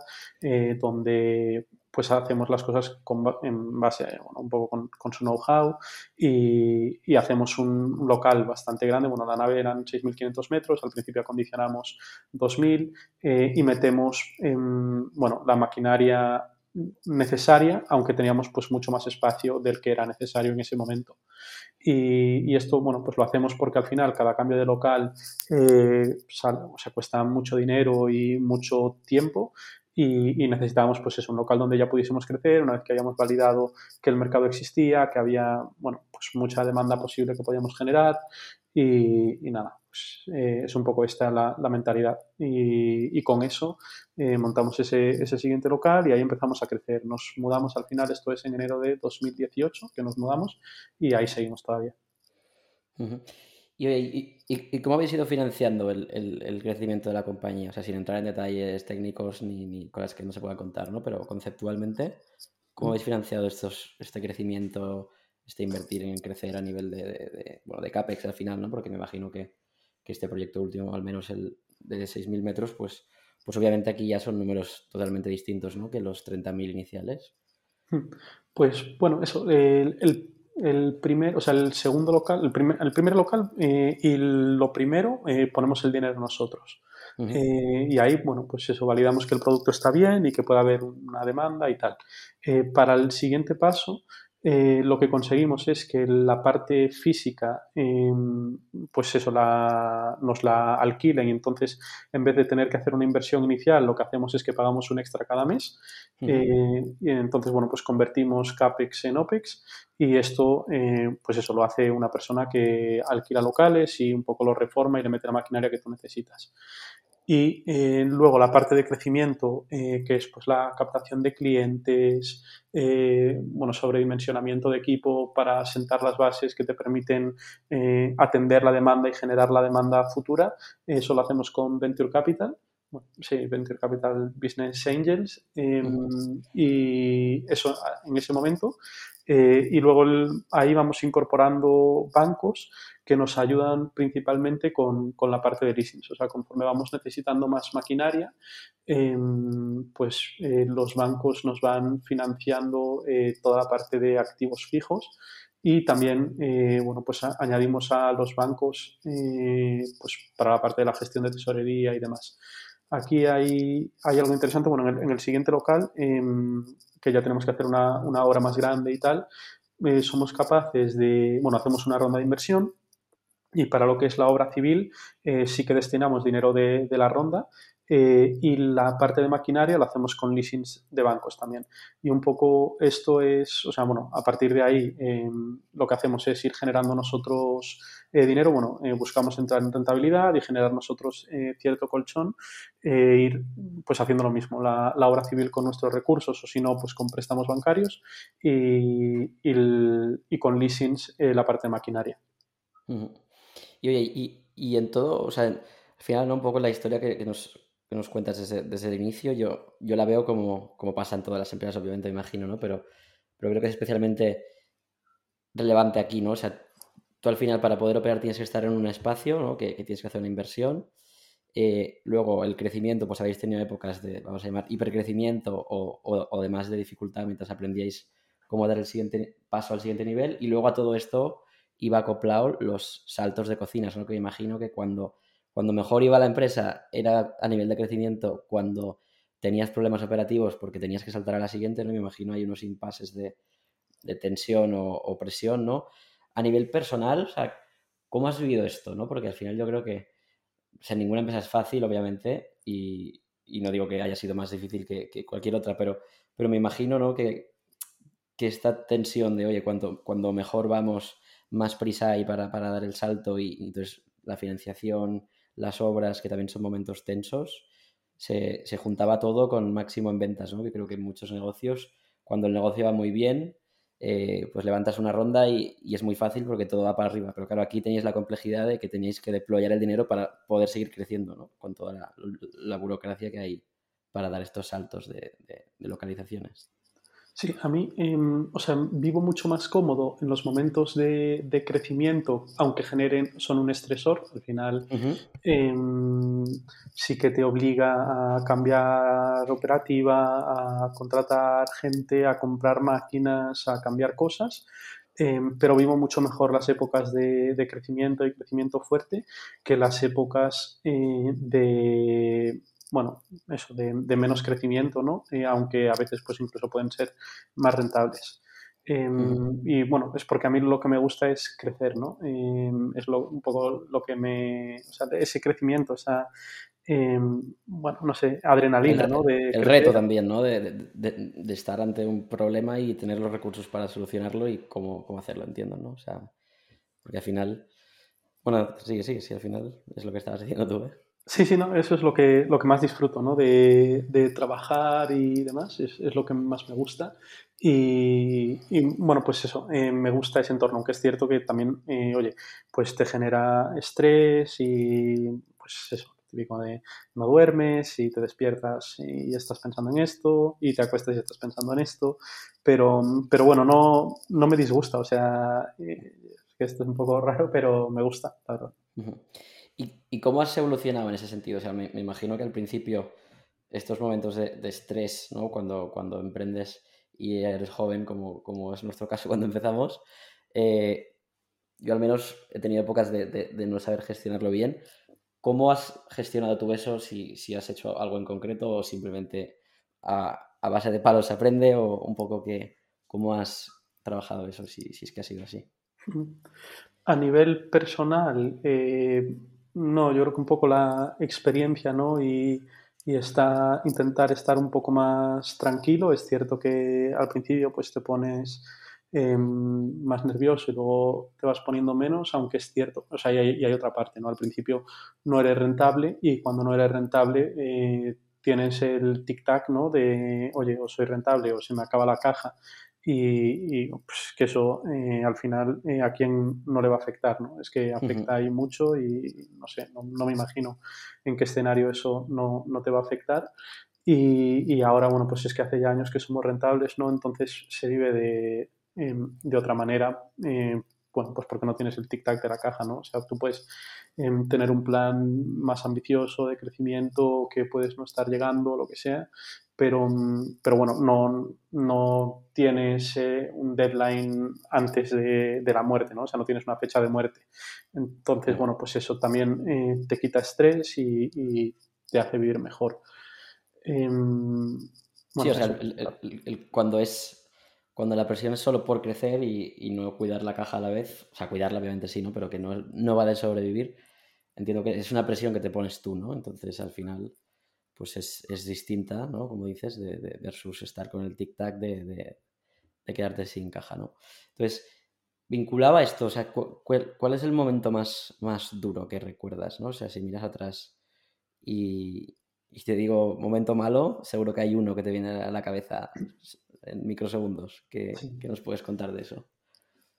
donde pues hacemos las cosas en base un poco con, su know-how y, hacemos un local bastante grande. Bueno, la nave eran 6.500 metros, al principio acondicionamos 2.000 y metemos bueno, la maquinaria necesaria, aunque teníamos pues mucho más espacio del que era necesario en ese momento. Y, esto, bueno, pues lo hacemos porque al final cada cambio de local eh, sea, cuesta mucho dinero y mucho tiempo y, necesitábamos pues eso, un local donde ya pudiésemos crecer, una vez que hayamos validado que el mercado existía, que había, bueno, pues mucha demanda posible que podíamos generar y, nada, pues, eh, es un poco esta la, mentalidad. Y, con eso eh, montamos ese, ese, siguiente local y ahí empezamos a crecer. Nos mudamos al final, esto es en enero de 2018 que nos mudamos y ahí seguimos todavía. ¿Y, cómo habéis ido financiando el, el, crecimiento de la compañía? O sea, sin entrar en detalles técnicos ni, ni cosas que no se puedan contar, ¿no? Pero conceptualmente, ¿cómo habéis financiado estos, este crecimiento? este invertir en crecer a nivel de, bueno, de CAPEX al final, ¿no? Porque me imagino que, este proyecto último, al menos el de 6.000 metros, pues, pues obviamente aquí ya son números totalmente distintos, ¿no? Que los 30.000 iniciales. Hmm. Pues bueno, eso, el, primer, o sea, el segundo local, el primer, el primer local eh, y lo primero eh, ponemos el dinero nosotros. y ahí, bueno, pues eso, validamos que el producto está bien y que puede haber una demanda y tal. para el siguiente paso, eh, lo que conseguimos es que la parte física, em, pues eso, nos la alquilen y entonces en vez de tener que hacer una inversión inicial, lo que hacemos es que pagamos un extra cada mes. Eh, y entonces, bueno, pues convertimos CAPEX en OPEX y esto, eh, pues eso lo hace una persona que alquila locales y un poco lo reforma y le mete la maquinaria que tú necesitas. Y eh, luego la parte de crecimiento, eh, que es pues, la captación de clientes, eh, bueno, sobredimensionamiento de equipo para sentar las bases que te permiten atender la demanda y generar la demanda futura. Eso lo hacemos con Venture Capital. sí, Venture Capital Business Angels. Em, y eso en ese momento. Y luego ahí vamos incorporando bancos que nos ayudan principalmente con, con, la parte de leasing. O sea, conforme vamos necesitando más maquinaria, em, pues eh, los bancos nos van financiando eh, toda la parte de activos fijos y también, eh, bueno, pues añadimos a los bancos pues para la parte de la gestión de tesorería y demás. Aquí hay, algo interesante, bueno, en el, en el siguiente local, em, que ya tenemos que hacer una, obra más grande y tal, somos capaces de, bueno, hacemos una ronda de inversión y para lo que es la obra civil eh, sí que destinamos dinero de, la ronda eh, y la parte de maquinaria la hacemos con leasings de bancos también. Y un poco esto es, o sea, bueno, a partir de ahí em, lo que hacemos es ir generando nosotros eh, dinero, bueno, buscamos entrar en rentabilidad y generar nosotros cierto colchón, e ir pues haciendo lo mismo, la, obra civil con nuestros recursos o si no, pues con préstamos bancarios y, y, con leasings la parte de maquinaria. Y oye, y, en todo, o sea, al final, ¿no? Un poco la historia que, nos, nos cuentas desde, desde, el inicio, yo, yo la veo como, como pasa en todas las empresas, obviamente, me imagino, ¿no? Pero, pero creo que es especialmente relevante aquí, ¿no? O sea, tú al final para poder operar tienes que estar en un espacio, ¿no? Que, tienes que hacer una inversión. Eh, luego el crecimiento, pues habéis tenido épocas de, vamos a llamar, hipercrecimiento o, o, o de más de dificultad mientras aprendíais cómo dar el siguiente paso al siguiente nivel. Y luego a todo esto iba acoplado los saltos de cocina. Es lo que me imagino que cuando, cuando mejor iba la empresa era a nivel de crecimiento, cuando tenías problemas operativos porque tenías que saltar a la siguiente, ¿no? Me imagino hay unos impases de, tensión o, presión, ¿no? A nivel personal, o sea, ¿cómo has vivido esto, no? Porque al final yo creo que, o ninguna empresa es fácil, obviamente, y, no digo que haya sido más difícil que, cualquier otra, pero, me imagino, ¿no? Que, que esta tensión de, oye, cuando, cuando mejor vamos más prisa hay para, dar el salto y, entonces la financiación, las obras, que también son momentos tensos, se, juntaba todo con máximo en ventas, ¿no? Que creo que en muchos negocios, cuando el negocio va muy bien, eh, pues levantas una ronda y, es muy fácil porque todo va para arriba. Pero claro, aquí tenéis la complejidad de que tenéis que deployar el dinero para poder seguir creciendo, ¿no? Con toda la, burocracia que hay para dar estos saltos de localizaciones. Sí, a mí, em, o sea, vivo mucho más cómodo en los momentos de, crecimiento, aunque generen, son un estresor. Al final, em, sí que te obliga a cambiar operativa, a contratar gente, a comprar máquinas, a cambiar cosas. Em, pero vivo mucho mejor las épocas de, de, crecimiento y crecimiento fuerte que las épocas eh, de bueno, eso, de, menos crecimiento, ¿no? Eh, aunque a veces pues incluso pueden ser más rentables. Em, y bueno, es porque a mí lo que me gusta es crecer, ¿no? Em, es un poco lo que me... O sea, ese crecimiento, esa... Em, bueno, no sé, adrenalina, ¿no? el reto también, ¿no? De, estar ante un problema y tener los recursos para solucionarlo y cómo, cómo hacerlo, entiendo, ¿no? O sea, porque al final... Bueno, sigue, sigue, sí, al final es lo que estabas diciendo tú, ¿eh? Sí, sí, no, eso es lo que, lo que más disfruto, ¿no? De, trabajar y demás, es, es, lo que más me gusta. Y, bueno, pues eso, eh, me gusta ese entorno, aunque es cierto que también, eh, oye, pues te genera estrés y pues eso, típico de no duermes y te despiertas y estás pensando en esto y te acuestas y estás pensando en esto, pero, pero bueno, no, no me disgusta, o sea, eh, esto es un poco raro, pero me gusta, claro. ¿Y, cómo has evolucionado en ese sentido? O sea, me, imagino que al principio estos momentos de, estrés, ¿no? Cuando, cuando emprendes y eres joven, como, como es nuestro caso cuando empezamos, eh, yo al menos he tenido épocas de, no saber gestionarlo bien. ¿cómo has gestionado tú eso? Si, si has hecho algo en concreto o simplemente a, a, base de palos se aprende o un poco que, cómo has trabajado eso, si, si es que ha sido así. A nivel personal, eh, no, yo creo que un poco la experiencia, ¿no? Y, y está, intentar estar un poco más tranquilo. Es cierto que al principio pues te pones em, más nervioso y luego te vas poniendo menos, aunque es cierto, o sea, y hay, hay otra parte, ¿no? Al principio no eres rentable y cuando no eres rentable eh, tienes el tic-tac, ¿no? De, oye, o soy rentable o se me acaba la caja y, pues, que eso eh, al final eh, a quién no le va a afectar, ¿no? Es que afecta ahí mucho y no sé, no, me imagino en qué escenario eso no, no te va a afectar. Y, y, ahora, bueno, pues es que hace ya años que somos rentables, ¿no? Entonces se vive de, em, de otra manera, eh, bueno, pues porque no tienes el tic-tac de la caja, ¿no? O sea, tú puedes em, tener un plan más ambicioso de crecimiento que puedes no estar llegando, lo que sea, pero, mm, pero bueno, no, no tienes eh, un deadline antes de, de, la muerte, ¿no? O sea, no tienes una fecha de muerte. Entonces, bueno, pues eso también eh, te quita estrés y, y, te hace vivir mejor. Eh, bueno, sí, o sea, el, el, el, cuando es cuando la presión es solo por crecer y, y, no cuidar la caja a la vez, o sea, cuidarla obviamente sí, ¿no? Pero que no, no va de sobrevivir, entiendo que es una presión que te pones tú, ¿no? Entonces, al final pues es, es distinta, ¿no? Como dices, de, de versus estar con el tic-tac de, de, de, quedarte sin caja, ¿no? Entonces, vinculaba esto, o sea, ¿cuál, cuál es el momento más, más duro que recuerdas, ¿no? O sea, si miras atrás y, y te digo momento malo, seguro que hay uno que te viene a la cabeza en microsegundos. ¿Qué, sí. ¿qué nos puedes contar de eso?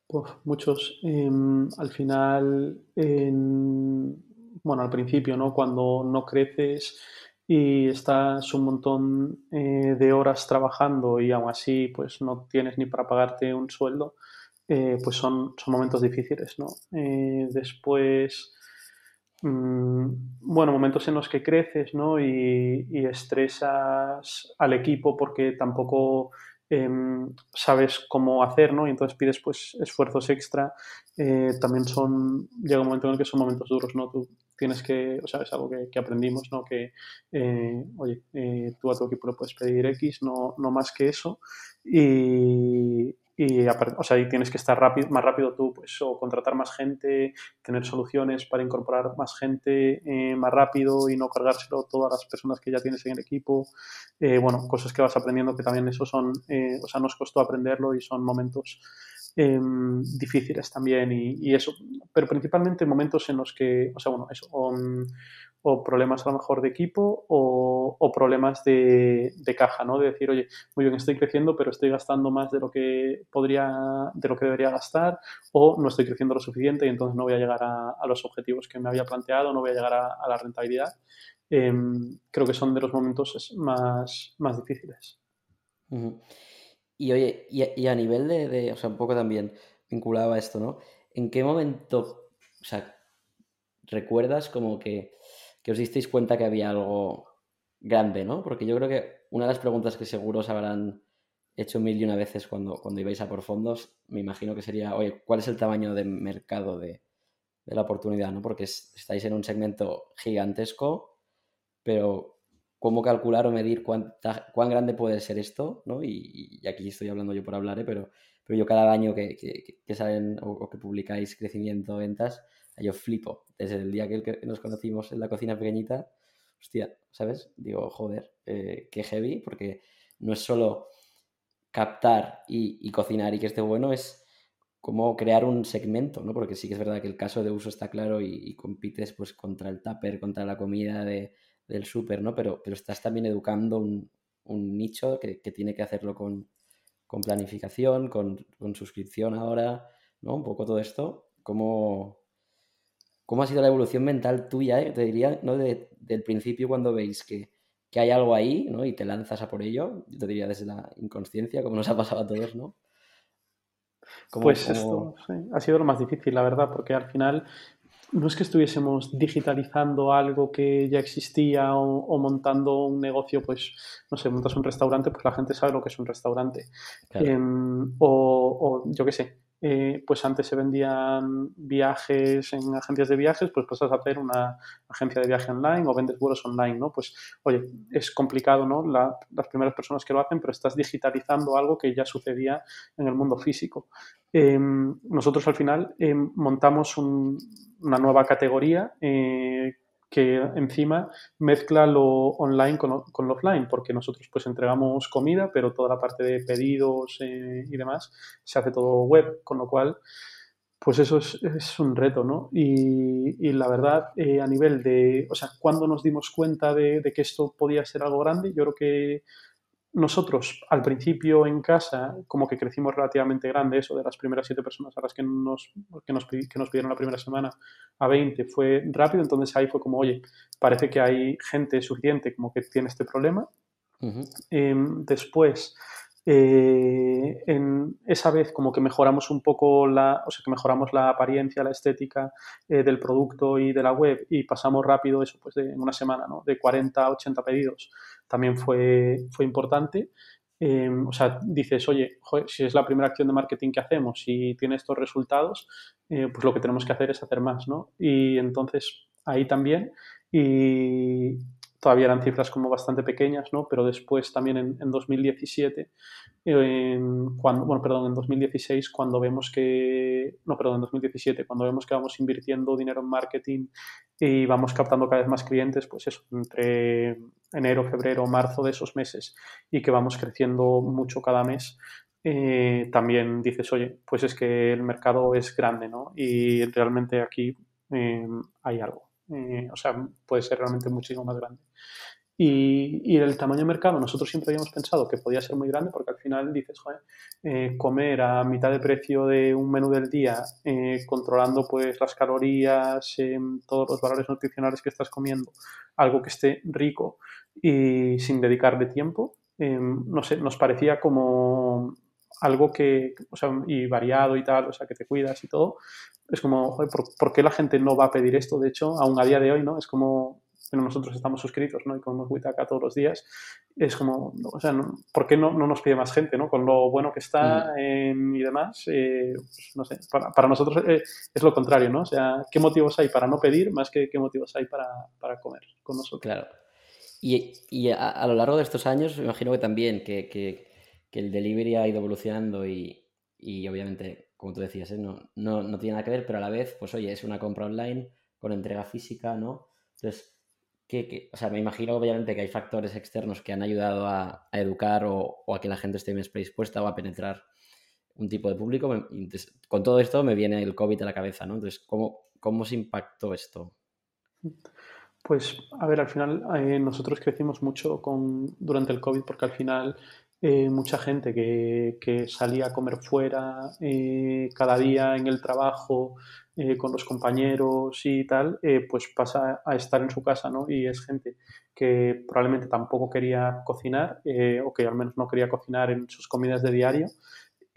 Pues muchos. Eh, al final, en, bueno, al principio, ¿no? Cuando no creces y estás un montón eh, de horas trabajando y aún así pues no tienes ni para pagarte un sueldo, eh, pues son, son momentos difíciles, ¿no? Eh, después, mmm, bueno, momentos en los que creces, ¿no? Y, y estresas al equipo porque tampoco eh, sabes cómo hacer, ¿no? Y entonces pides pues esfuerzos extra. También son, llega un momento en el que son momentos duros, ¿no? Tú tienes que, o sea, es algo que, que aprendimos, ¿no? Que, eh, oye, eh, tú a tu equipo le puedes pedir X, no, no más que eso. Y, y o sea, y tienes que estar rápido, más rápido tú, pues, o contratar más gente, tener soluciones para incorporar más gente eh, más rápido y no cargárselo todas las personas que ya tienes en el equipo. Eh, bueno, cosas que vas aprendiendo que también eso son, eh, o sea, nos costó aprenderlo y son momentos eh, difíciles también y, eso, pero principalmente momentos en los que, o sea, bueno, eso, o problemas a lo mejor de equipo o, problemas de, caja, ¿no? De decir, oye, muy bien, estoy creciendo, pero estoy gastando más de lo que podría, de lo que debería gastar, o no estoy creciendo lo suficiente y entonces no voy a llegar a, los objetivos que me había planteado, no voy a llegar a, la rentabilidad. Eh, creo que son de los momentos más, más difíciles. Y oye, y a, y a nivel de, de, o sea, un poco también vinculado a esto, ¿no? ¿En qué momento, o sea, recuerdas como que que os disteis cuenta que había algo grande, ¿no? Porque yo creo que una de las preguntas que seguro os habrán hecho mil y una veces cuando, cuando ibais a por fondos, me imagino que sería, oye, ¿cuál es el tamaño de mercado de, de la oportunidad, ¿no? Porque es, estáis en un segmento gigantesco, pero ¿cómo calcular o medir cuánta, cuán grande puede ser esto, ¿no? Y, y, aquí estoy hablando yo por hablar, ¿eh? pero, pero yo cada año que, que, que salen o, o que publicáis crecimiento, ventas, yo flipo. Desde el día que nos conocimos en la cocina pequeñita, hostia, ¿sabes? Digo, joder, eh, qué heavy, porque no es solo captar y, y, cocinar y que esté bueno, es como crear un segmento, ¿no? Porque sí que es verdad que el caso de uso está claro y, y compites pues contra el tupper, contra la comida de, del súper, ¿no? Pero, pero estás también educando un, un nicho que, que, tiene que hacerlo con, con planificación, con, con, suscripción ahora, ¿no? Un poco todo esto, ¿cómo, ¿Cómo ha sido la evolución mental tuya, eh? te diría, ¿no? De, del principio cuando veis que, que, hay algo ahí, ¿no? Y te lanzas a por ello, yo te diría desde la inconsciencia, como nos ha pasado a todos, ¿no? ¿Cómo, pues cómo... esto sí, ha sido lo más difícil, la verdad, porque al final no es que estuviésemos digitalizando algo que ya existía o, o, montando un negocio, pues, no sé, montas un restaurante, pues la gente sabe lo que es un restaurante. Claro. Eh, o, o, yo qué sé, eh, pues antes se vendían viajes en agencias de viajes, pues pasas a hacer una agencia de viaje online o vendes vuelos online, ¿no? Pues, oye, es complicado, ¿no? las primeras personas que lo hacen, pero estás digitalizando algo que ya sucedía en el mundo físico. Em, nosotros al final em, montamos una nueva categoría eh, que encima mezcla lo online con lo, offline, porque nosotros pues entregamos comida, pero toda la parte de pedidos eh, y demás se hace todo web, con lo cual pues eso es, un reto, ¿no? Y, la verdad, eh, a nivel de, o sea, cuando nos dimos cuenta de, de, que esto podía ser algo grande, yo creo que nosotros al principio en casa como que crecimos relativamente grande, eso de las primeras siete personas a las que nos, que nos, que nos pidieron la primera semana a 20 fue rápido, entonces ahí fue como, oye, parece que hay gente suficiente como que tiene este problema. Em, después eh, en esa vez como que mejoramos un poco la, o sea, que mejoramos la apariencia, la estética eh, del producto y de la web y pasamos rápido eso pues en una semana, ¿no? De 40 a 80 pedidos también fue, fue importante. Em, o sea, dices, oye, si es la primera acción de marketing que hacemos y tiene estos resultados, eh, pues lo que tenemos que hacer es hacer más, ¿no? Y entonces ahí también, y, todavía eran cifras como bastante pequeñas, ¿no? Pero después también en, 2017, cuando, bueno, perdón, en 2016, cuando vemos que, no, perdón, en 2017, cuando vemos que vamos invirtiendo dinero en marketing y vamos captando cada vez más clientes, pues eso, entre enero, febrero, marzo de esos meses y que vamos creciendo mucho cada mes, eh, también dices, oye, pues es que el mercado es grande, ¿no? Y realmente aquí eh, hay algo. Eh, o sea, puede ser realmente muchísimo más grande. Y, y, el tamaño de mercado, nosotros siempre habíamos pensado que podía ser muy grande porque al final dices, joder, eh, comer a mitad de precio de un menú del día, eh, controlando pues las calorías, todos los valores nutricionales que estás comiendo, algo que esté rico y sin dedicarle tiempo, no sé, nos parecía como algo que, o sea, y variado y tal, o sea, que te cuidas y todo, es como, joder, ¿por, qué la gente no va a pedir esto? De hecho, aún a día de hoy, ¿no? Es como, bueno, nosotros estamos suscritos, ¿no? Y comemos Witaka todos los días, es como, o sea, ¿por qué no, no, nos pide más gente, ¿no? Con lo bueno que está mm. y demás, eh, pues, no sé, para, para nosotros eh, es lo contrario, ¿no? O sea, ¿qué motivos hay para no pedir más que qué motivos hay para, para comer con nosotros? Claro. Y, y a, a, lo largo de estos años, me imagino que también que, que, que el delivery ha ido evolucionando y, y obviamente como tú decías, ¿eh? no, no, tiene nada que ver, pero a la vez, pues oye, es una compra online con entrega física, ¿no? Entonces, ¿qué, o sea, me imagino obviamente que hay factores externos que han ayudado a, educar o, a que la gente esté más predispuesta o a penetrar un tipo de público. con todo esto me viene el COVID a la cabeza, ¿no? Entonces, ¿cómo, cómo se impactó esto? Pues, a ver, al final eh, nosotros crecimos mucho con, durante el COVID porque al final eh, mucha gente que, que, salía a comer fuera eh, cada día en el trabajo eh, con los compañeros y tal, pues pasa a estar en su casa, ¿no? Y es gente que probablemente tampoco quería cocinar o que al menos no quería cocinar en sus comidas de diario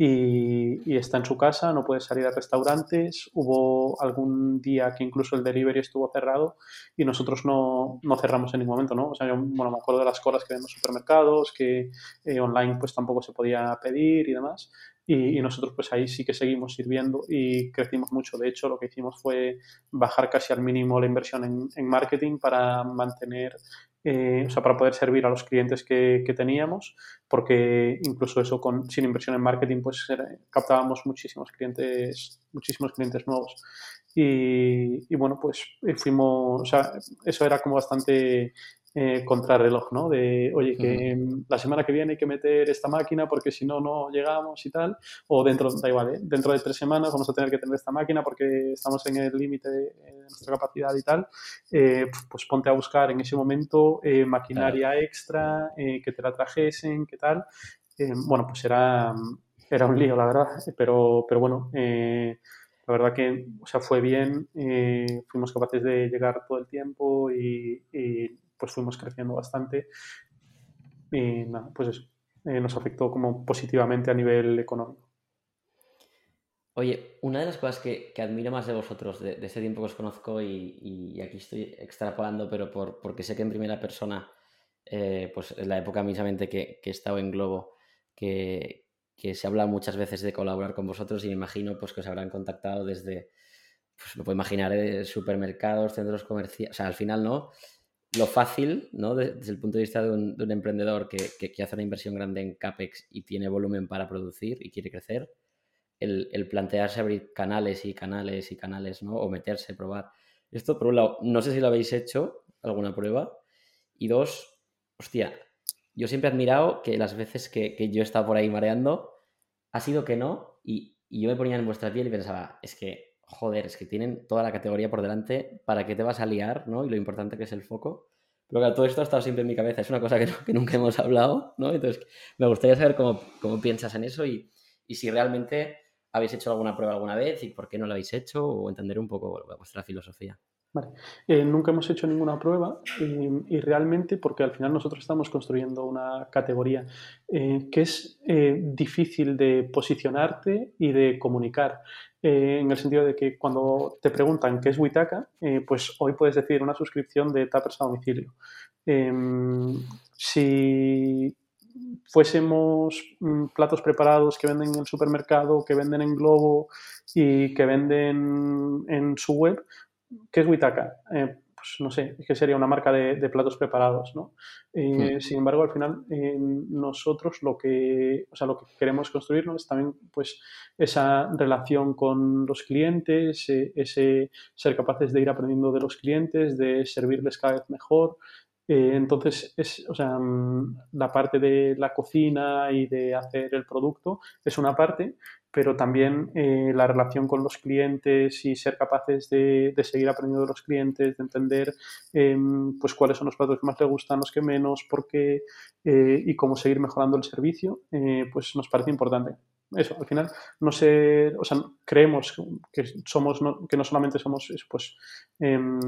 y, está en su casa, no puede salir a restaurantes. Hubo algún día que incluso el delivery estuvo cerrado y nosotros no, no cerramos en ningún momento, ¿no? O sea, yo bueno, me acuerdo de las colas que hay en supermercados, que eh, online pues tampoco se podía pedir y demás. Y, y, nosotros pues ahí sí que seguimos sirviendo y crecimos mucho. De hecho, lo que hicimos fue bajar casi al mínimo la inversión en, en marketing para mantener eh, o sea, para poder servir a los clientes que, que, teníamos, porque incluso eso con, sin inversión en marketing, pues captábamos muchísimos clientes, muchísimos clientes nuevos. Y, y bueno, pues fuimos, o sea, eso era como bastante eh, contrarreloj, ¿no? De, oye, que la semana que viene hay que meter esta máquina porque si no, no llegamos y tal. O dentro, da igual, ¿eh? dentro de tres semanas vamos a tener que tener esta máquina porque estamos en el límite de, nuestra capacidad y tal. Eh, pues ponte a buscar en ese momento eh, maquinaria extra, que te la trajesen, qué tal. bueno, pues era, era un lío, la verdad. Pero, pero bueno, la verdad que o sea, fue bien, fuimos capaces de llegar todo el tiempo y, y pues fuimos creciendo bastante y nada, pues eso, eh, nos afectó como positivamente a nivel económico. Oye, una de las cosas que, que admiro más de vosotros, de, de, ese tiempo que os conozco y, y, aquí estoy extrapolando, pero por, porque sé que en primera persona, eh, pues en la época mismamente que, que he estado en Globo, que, que se habla muchas veces de colaborar con vosotros y me imagino pues que os habrán contactado desde, pues me puedo imaginar, eh, supermercados, centros comerciales, o sea, al final no, lo fácil, ¿no? Desde el punto de vista de un, emprendedor que, que, hace una inversión grande en CAPEX y tiene volumen para producir y quiere crecer, el, plantearse abrir canales y canales y canales, ¿no? O meterse, probar. Esto, por un lado, no sé si lo habéis hecho, alguna prueba. Y dos, hostia, yo siempre he admirado que las veces que, que yo he estado por ahí mareando, ha sido que no, y, y yo me ponía en vuestra piel y pensaba, es que joder, es que tienen toda la categoría por delante, ¿para qué te vas a liar? ¿no? Y lo importante que es el foco. Pero claro, todo esto ha estado siempre en mi cabeza, es una cosa que, nunca hemos hablado, ¿no? Entonces, me gustaría saber cómo, piensas en eso y, si realmente habéis hecho alguna prueba alguna vez y por qué no lo habéis hecho o entender un poco vuestra filosofía. Vale. Eh, nunca hemos hecho ninguna prueba y realmente porque al final nosotros estamos construyendo una categoría eh, que es eh, difícil de posicionarte y de comunicar. en el sentido de que cuando te preguntan qué es Witaka, pues hoy puedes decir una suscripción de tappers a domicilio. Si fuésemos mm, platos preparados que venden en el supermercado, que venden en Globo y que venden en su web, ¿Qué es Witaka? Eh, pues no sé, es que sería una marca de, platos preparados, ¿no? Eh, sin embargo, al final, nosotros lo que, o sea, lo que queremos construir es también pues, esa relación con los clientes, eh, ese ser capaces de ir aprendiendo de los clientes, de servirles cada vez mejor. Entonces, es, o sea, mm, la parte de la cocina y de hacer el producto es una parte, pero también eh, la relación con los clientes y ser capaces de, seguir aprendiendo de los clientes, de entender em, pues cuáles son los platos que más les gustan, los que menos, por qué eh, y cómo seguir mejorando el servicio, eh, pues nos parece importante. Eso, al final, no sé, o sea, creemos que somos, que no solamente somos, pues, em,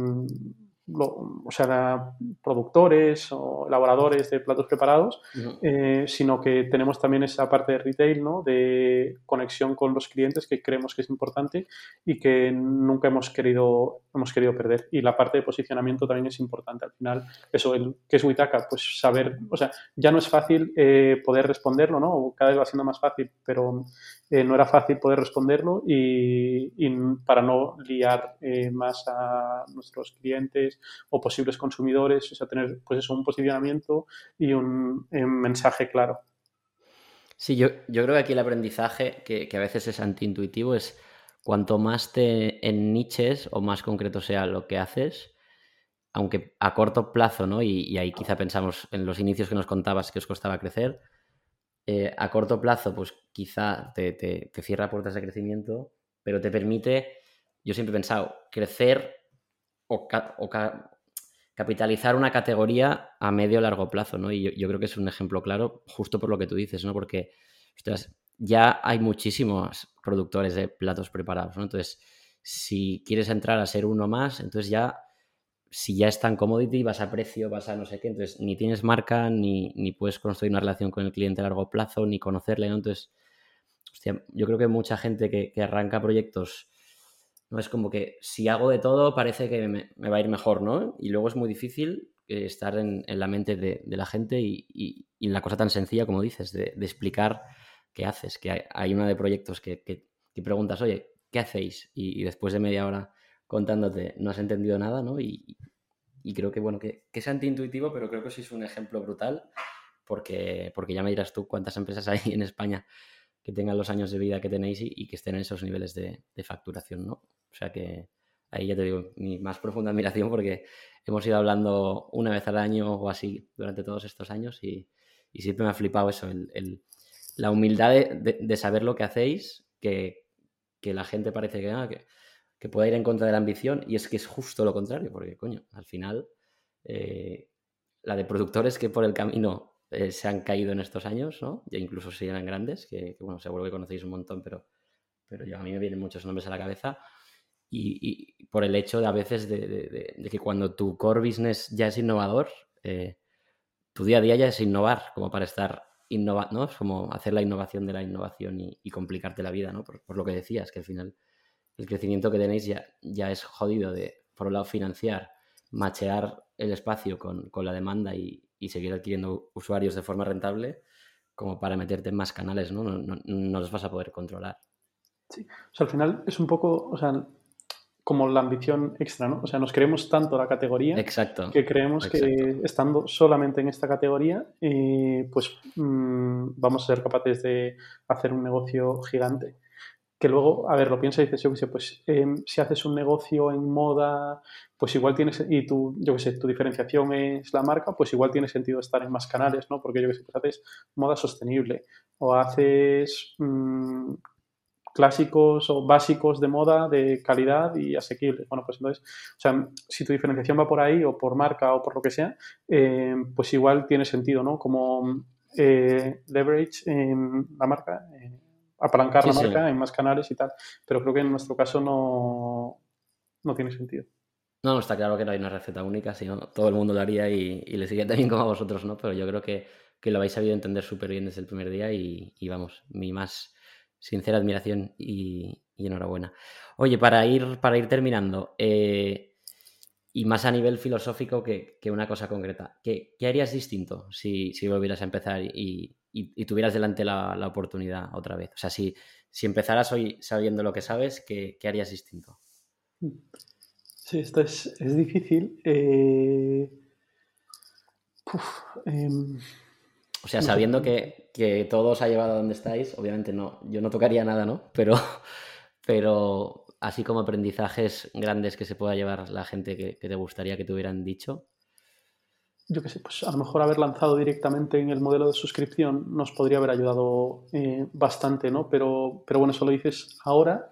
o sea, productores o elaboradores de platos preparados, eh, sino que tenemos también esa parte de retail, ¿no? de conexión con los clientes que creemos que es importante y que nunca hemos querido, hemos querido perder. Y la parte de posicionamiento también es importante. Al final, eso, el, ¿qué es Witaka? Pues saber, o sea, ya no es fácil eh, poder responderlo, ¿no? cada vez va siendo más fácil, pero eh, no era fácil poder responderlo y, para no liar más a nuestros clientes o posibles consumidores, o sea, tener pues eso, un posicionamiento y un, mensaje claro. Sí, yo, yo, creo que aquí el aprendizaje, que, a veces es antiintuitivo, es cuanto más te en niches o más concreto sea lo que haces, aunque a corto plazo, ¿no? Y, ahí quizá pensamos en los inicios que nos contabas que os costaba crecer, eh, a corto plazo, pues quizá te, te, cierra puertas de crecimiento, pero te permite, yo siempre he pensado, crecer o, capitalizar una categoría a medio o largo plazo, ¿no? Y yo, creo que es un ejemplo claro justo por lo que tú dices, ¿no? Porque, ya hay muchísimos productores de platos preparados, ¿no? Entonces, si quieres entrar a ser uno más, entonces ya, si ya está en commodity, vas a precio, vas a no sé qué, entonces ni tienes marca, ni, ni puedes construir una relación con el cliente a largo plazo, ni conocerle, ¿no? Entonces, yo creo que mucha gente que, que arranca proyectos no es como que si hago de todo parece que me, va a ir mejor, ¿no? Y luego es muy difícil eh, estar en, la mente de, la gente y, en la cosa tan sencilla como dices, de, explicar qué haces. Que hay, una de proyectos que, preguntas, oye, ¿qué hacéis? Y, después de media hora contándote, no has entendido nada, ¿no? Y, creo que, bueno, que, que es antiintuitivo, pero creo que sí es un ejemplo brutal porque, porque ya me dirás tú cuántas empresas hay en España que tengan los años de vida que tenéis y, que estén en esos niveles de, facturación, ¿no? O sea que ahí ya te digo, mi más profunda admiración porque hemos ido hablando una vez al año o así durante todos estos años y, siempre me ha flipado eso, el, la humildad de, saber lo que hacéis, que, la gente parece ah, que, que, pueda ir en contra de la ambición y es que es justo lo contrario, porque coño, al final eh, la de productores que por el camino eh, se han caído en estos años, ¿no? Ya incluso si eran grandes, que, bueno, seguro que conocéis un montón, pero, pero yo, a mí me vienen muchos nombres a la cabeza. Y, por el hecho de a veces de, que cuando tu core business ya es innovador, eh, tu día a día ya es innovar, como para estar innovando, ¿no? Es como hacer la innovación de la innovación y, complicarte la vida, ¿no? Por, lo que decías, que al final el crecimiento que tenéis ya, ya es jodido de, por un lado, financiar, machear el espacio con, con la demanda y, y seguir adquiriendo usuarios de forma rentable, como para meterte en más canales, ¿no? No, no, no los vas a poder controlar. Sí, o sea, al final es un poco, o sea, como la ambición extra, ¿no? O sea, nos creemos tanto la categoría exacto, que creemos que estando solamente en esta categoría, eh, pues mm, vamos a ser capaces de hacer un negocio gigante. Que luego, a ver, lo piensas y dices, yo qué sé, pues em, si haces un negocio en moda, pues igual tienes, y tu, yo qué sé, tu diferenciación es la marca, pues igual tiene sentido estar en más canales, ¿no? Porque yo qué sé, pues haces moda sostenible o haces mm, clásicos o básicos de moda de calidad y asequible. Bueno, pues entonces, o sea, si tu diferenciación va por ahí o por marca o por lo que sea, eh, pues igual tiene sentido, ¿no? Como eh, leverage en la marca, apalancar la marca en más canales y tal. Pero creo que en nuestro caso no, no tiene sentido. No, está claro que no hay una receta única, sino todo el mundo lo haría y, le sigue también como a vosotros, ¿no? Pero yo creo que, que lo habéis sabido entender súper bien desde el primer día y, y vamos, mi más sincera admiración y, enhorabuena. Oye, para ir, para ir terminando, eh, y más a nivel filosófico que, una cosa concreta, ¿qué, harías distinto si, volvieras a empezar y, tuvieras delante la, oportunidad otra vez? O sea, si, si empezaras hoy sabiendo lo que sabes, ¿qué, harías distinto? Sí, esto es, difícil. Eh, em, o sea, sabiendo que, que todo os ha llevado a donde estáis, obviamente no, yo no tocaría nada, ¿no? Pero, pero así como aprendizajes grandes que se pueda llevar la gente que, te gustaría que te hubieran dicho. Yo qué sé, pues a lo mejor haber lanzado directamente en el modelo de suscripción nos podría haber ayudado eh, bastante, ¿no? Pero, pero bueno, eso lo dices ahora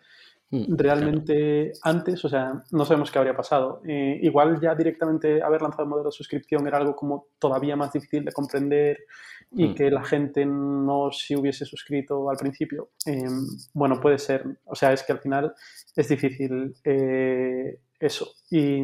Mm, Realmente antes, o sea, no sabemos qué habría pasado. Eh, igual ya directamente haber lanzado el modelo de suscripción era algo como todavía más difícil de comprender y mm. que la gente no se hubiese suscrito al principio. Em, bueno, puede ser. O sea, es que al final es difícil eh, eso. Y,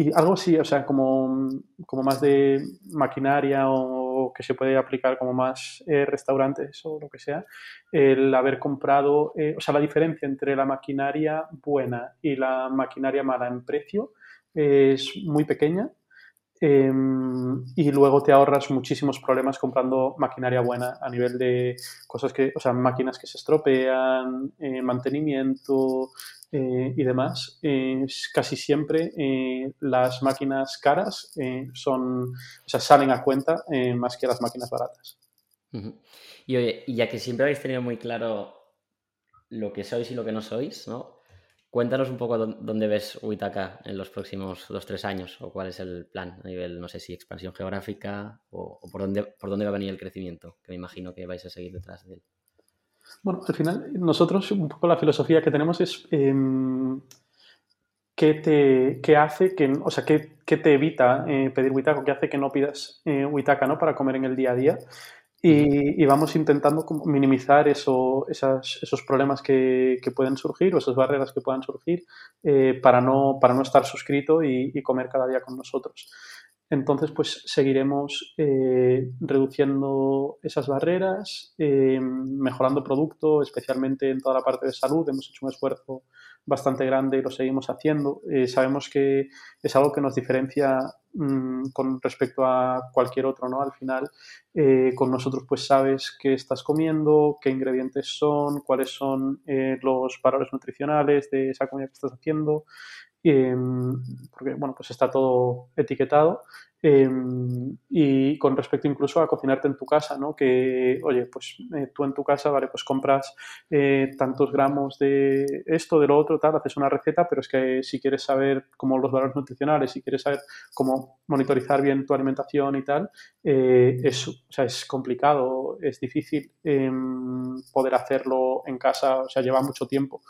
y, algo sí, o sea, como, como más de maquinaria o que se puede aplicar como más eh, restaurantes o lo que sea, el haber comprado, eh, o sea, la diferencia entre la maquinaria buena y la maquinaria mala en precio es muy pequeña em, y luego te ahorras muchísimos problemas comprando maquinaria buena a nivel de cosas que, o sea, máquinas que se estropean, eh, mantenimiento, eh, y demás, casi siempre eh, las máquinas caras son, o sea, salen a cuenta más que las máquinas baratas. Y oye, ya que siempre habéis tenido muy claro lo que sois y lo que no sois, ¿no? Cuéntanos un poco dónde ves Uitaka en los próximos dos, tres años o cuál es el plan a nivel, no sé si expansión geográfica o, por, dónde, por dónde va a venir el crecimiento, que me imagino que vais a seguir detrás de él. Bueno, al final nosotros un poco la filosofía que tenemos es em, qué, te, hace que, o sea, qué, te evita eh, pedir huitaca, qué hace que no pidas eh, huitaca ¿no? para comer en el día a día. Y, vamos intentando minimizar eso, esos problemas que, pueden surgir o esas barreras que puedan surgir eh, para, no, para no estar suscrito y, comer cada día con nosotros. Entonces, pues seguiremos eh, reduciendo esas barreras, eh, mejorando producto, especialmente en toda la parte de salud. Hemos hecho un esfuerzo bastante grande y lo seguimos haciendo. Eh, sabemos que es algo que nos diferencia mm, con respecto a cualquier otro, ¿no? Al final, con nosotros, pues sabes qué estás comiendo, qué ingredientes son, cuáles son los valores nutricionales de esa comida que estás haciendo. Em, porque bueno, pues está todo etiquetado. Em, y con respecto incluso a cocinarte en tu casa, ¿no? Que, oye, pues eh, tú en tu casa, vale, pues compras eh, tantos gramos de esto, de lo otro, tal, haces una receta, pero es que si quieres saber como los valores nutricionales, si quieres saber cómo monitorizar bien tu alimentación y tal, eh, es, o sea, es complicado, es difícil em, poder hacerlo en casa, o sea, lleva mucho tiempo.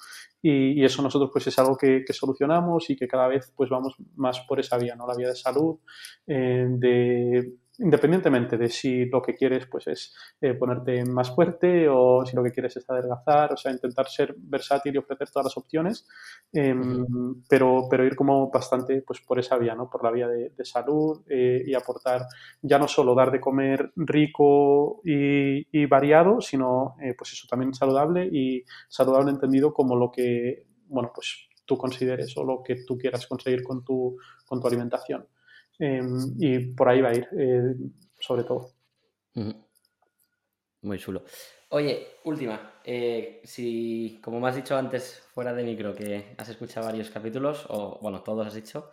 Y, eso nosotros pues es algo que, solucionamos y que cada vez pues vamos más por esa vía, ¿no? La vía de salud, eh, de independientemente de si lo que quieres pues es eh, ponerte más fuerte o si lo que quieres es adelgazar, o sea, intentar ser versátil y ofrecer todas las opciones, em, pero, pero ir como bastante pues por esa vía, ¿no? Por la vía de, salud eh, y aportar ya no solo dar de comer rico y, y variado, sino pues eso también saludable y saludable entendido como lo que, bueno, pues tú consideres o lo que tú quieras conseguir con tu, con tu alimentación. Em, y por ahí va a ir, eh, sobre todo. Muy chulo. Oye, última. Eh, si, como me has dicho antes, fuera de micro, que has escuchado varios capítulos, o bueno, todos has dicho,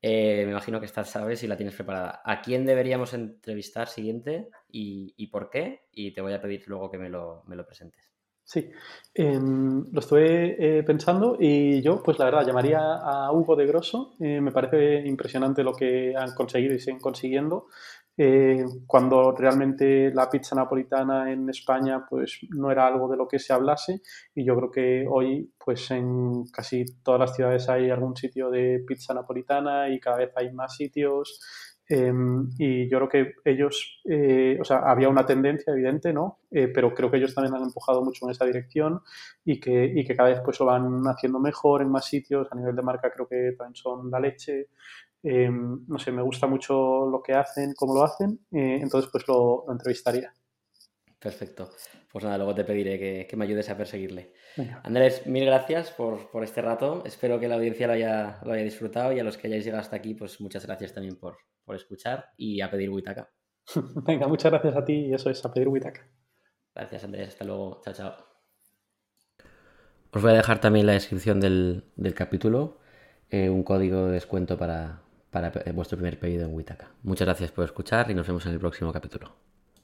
eh, me imagino que estás, sabes, y la tienes preparada. ¿A quién deberíamos entrevistar siguiente y, por qué? Y te voy a pedir luego que me lo, me lo presentes. Sí, em, lo estuve eh, pensando y yo, pues la verdad, llamaría a Hugo de Grosso. me parece impresionante lo que han conseguido y siguen consiguiendo. Eh, cuando realmente la pizza napolitana en España pues no era algo de lo que se hablase y yo creo que hoy pues en casi todas las ciudades hay algún sitio de pizza napolitana y cada vez hay más sitios em, y yo creo que ellos, eh, o sea, había una tendencia evidente, ¿no? Eh, pero creo que ellos también han empujado mucho en esa dirección y que, y que cada vez pues lo van haciendo mejor en más sitios. A nivel de marca creo que también son la leche. Em, no sé, me gusta mucho lo que hacen, cómo lo hacen, eh, entonces pues lo, entrevistaría. Perfecto. Pues nada, luego te pediré que, me ayudes a perseguirle. Andrés, mil gracias por, este rato. Espero que la audiencia lo haya, lo haya disfrutado y a los que hayáis llegado hasta aquí, pues muchas gracias también por, escuchar y a pedir Witaka. Venga, muchas gracias a ti y eso es a pedir Witaka. Gracias, Andrés. Hasta luego. Chao, chao. Os voy a dejar también la descripción del, capítulo, eh, un código de descuento para, para vuestro primer pedido en Witaka. Muchas gracias por escuchar y nos vemos en el próximo capítulo.